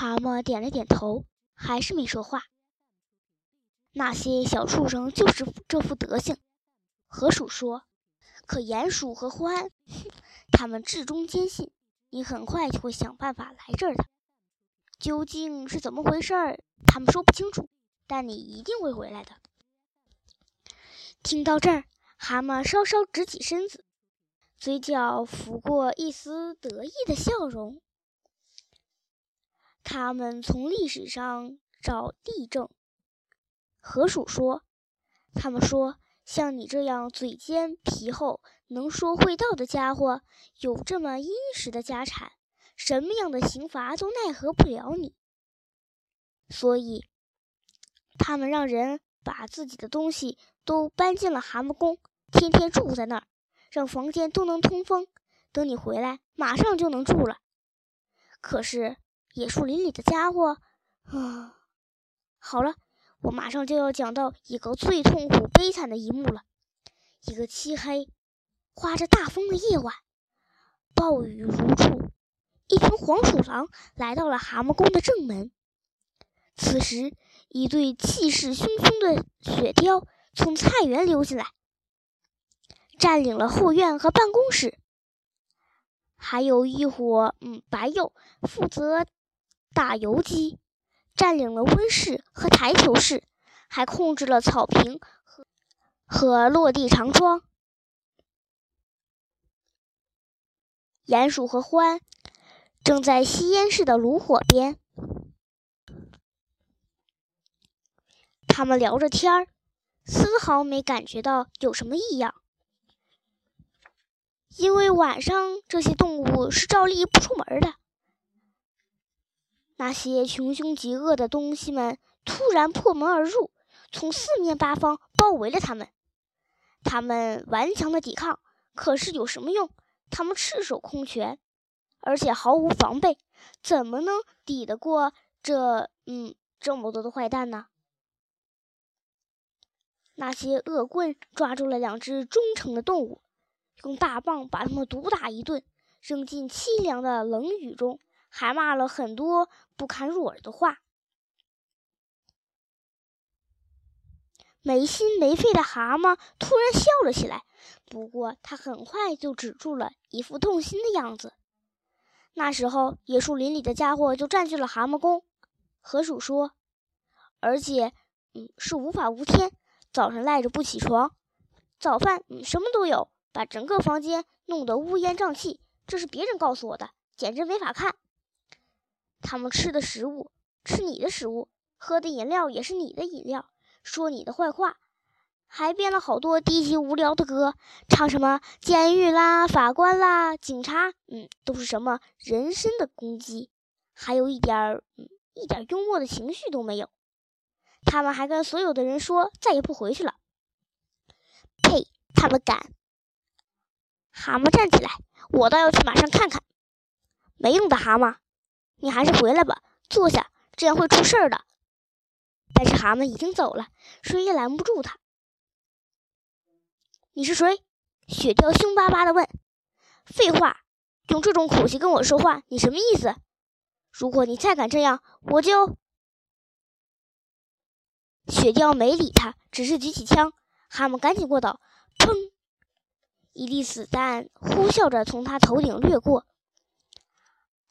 蛤蟆点了点头，还是没说话。那些小畜生就是这副德行。河鼠说：“可鼹鼠和獾，他们至忠坚信，你很快就会想办法来这儿的。究竟是怎么回事儿，他们说不清楚，但你一定会回来的。”听到这儿，蛤蟆稍稍直起身子，嘴角浮过一丝得意的笑容。他们从历史上找例证。河鼠说：“他们说，像你这样嘴尖皮厚、能说会道的家伙，有这么殷实的家产，什么样的刑罚都奈何不了你。所以，他们让人把自己的东西都搬进了蛤蟆宫，天天住在那儿，让房间都能通风。等你回来，马上就能住了。可是……”野树林里的家伙，啊，好了，我马上就要讲到一个最痛苦、悲惨的一幕了。一个漆黑、刮着大风的夜晚，暴雨如注，一群黄鼠狼来到了蛤蟆宫的正门。此时，一对气势汹汹的雪貂从菜园溜进来，占领了后院和办公室，还有一伙嗯白鼬负责。打游击，占领了温室和台球室，还控制了草坪和和落地长窗。鼹鼠和獾正在吸烟室的炉火边，他们聊着天儿，丝毫没感觉到有什么异样，因为晚上这些动物是照例不出门的。那些穷凶极恶的东西们突然破门而入，从四面八方包围了他们。他们顽强的抵抗，可是有什么用？他们赤手空拳，而且毫无防备，怎么能抵得过这……嗯，这么多的坏蛋呢？那些恶棍抓住了两只忠诚的动物，用大棒把他们毒打一顿，扔进凄凉的冷雨中。还骂了很多不堪入耳的话。没心没肺的蛤蟆突然笑了起来，不过他很快就止住了，一副痛心的样子。那时候，野树林里的家伙就占据了蛤蟆宫。河鼠说：“而且，嗯，是无法无天，早上赖着不起床，早饭嗯什么都有，把整个房间弄得乌烟瘴气。这是别人告诉我的，简直没法看。”他们吃的食物，吃你的食物；喝的饮料也是你的饮料。说你的坏话，还编了好多低级无聊的歌，唱什么监狱啦、法官啦、警察，嗯，都是什么人身的攻击，还有一点儿，嗯，一点幽默的情绪都没有。他们还跟所有的人说再也不回去了。呸！他们敢！蛤蟆站起来，我倒要去马上看看。没用的蛤蟆。你还是回来吧，坐下，这样会出事儿的。但是蛤蟆已经走了，谁也拦不住他。你是谁？雪貂凶巴巴地问。废话，用这种口气跟我说话，你什么意思？如果你再敢这样，我就……雪貂没理他，只是举起枪。蛤蟆赶紧过倒，砰！一粒子弹呼啸着从他头顶掠过。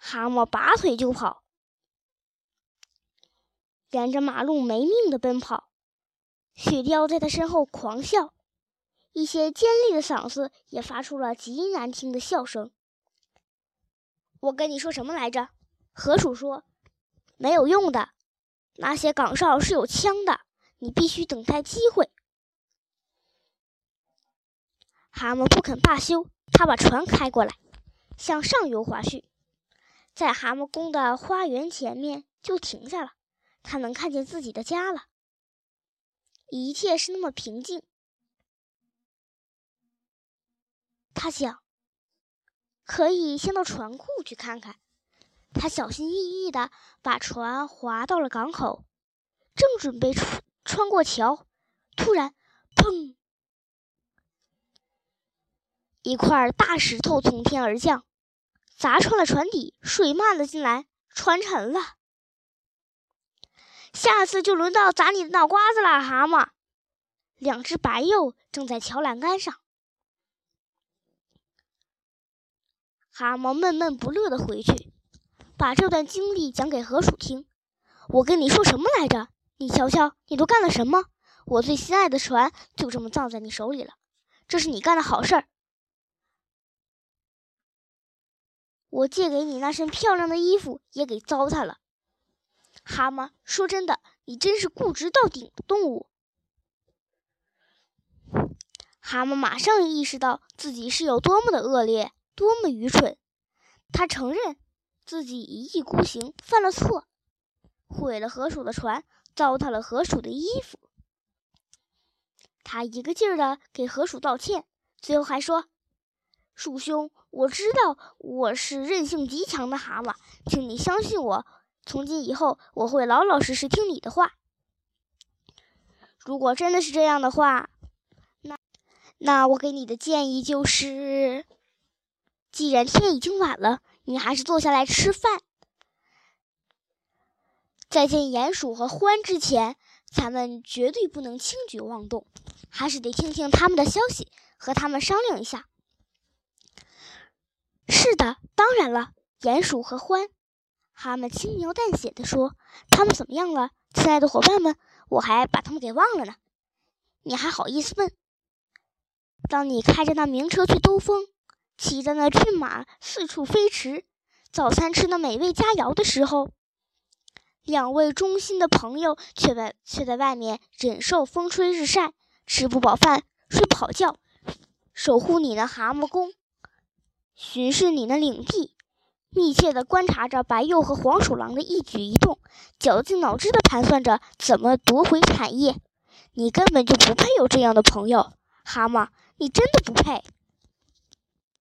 蛤蟆拔腿就跑，沿着马路没命的奔跑。雪貂在他身后狂笑，一些尖利的嗓子也发出了极难听的笑声。我跟你说什么来着？河鼠说：“没有用的，那些岗哨是有枪的，你必须等待机会。”蛤蟆不肯罢休，他把船开过来，向上游划去。在蛤蟆宫的花园前面就停下了，他能看见自己的家了。一切是那么平静。他想，可以先到船库去看看。他小心翼翼地把船划到了港口，正准备穿穿过桥，突然，砰！一块大石头从天而降。砸穿了船底，水漫了进来，船沉了。下次就轮到砸你的脑瓜子了，蛤蟆。两只白鼬正在桥栏杆上。蛤蟆闷闷不乐的回去，把这段经历讲给河鼠听。我跟你说什么来着？你瞧瞧，你都干了什么？我最心爱的船就这么葬在你手里了。这是你干的好事儿。我借给你那身漂亮的衣服也给糟蹋了。蛤蟆，说真的，你真是固执到顶的动物。蛤蟆马上意识到自己是有多么的恶劣，多么愚蠢。他承认自己一意孤行，犯了错，毁了河鼠的船，糟蹋了河鼠的衣服。他一个劲儿的给河鼠道歉，最后还说：“鼠兄，我知道我是韧性极强的蛤蟆，请你相信我，从今以后我会老老实实听你的话。如果真的是这样的话。”那那我给你的建议就是，既然天已经晚了，你还是坐下来吃饭。在见鼹鼠和獾之前，咱们绝对不能轻举妄动，还是得听听他们的消息，和他们商量一下。是的，当然了，鼹鼠和獾，他们轻描淡写的说：“他们怎么样了，亲爱的伙伴们？我还把他们给忘了呢。你还好意思问？”当你开着那名车去兜风，骑着那骏马四处飞驰，早餐吃那美味佳肴的时候，两位忠心的朋友却在却在外面忍受风吹日晒，吃不饱饭，睡不好觉，守护你那蛤蟆宫，巡视你的领地，密切地观察着白鼬和黄鼠狼的一举一动，绞尽脑汁地盘算着怎么夺回产业。你根本就不配有这样的朋友，蛤蟆。你真的不配。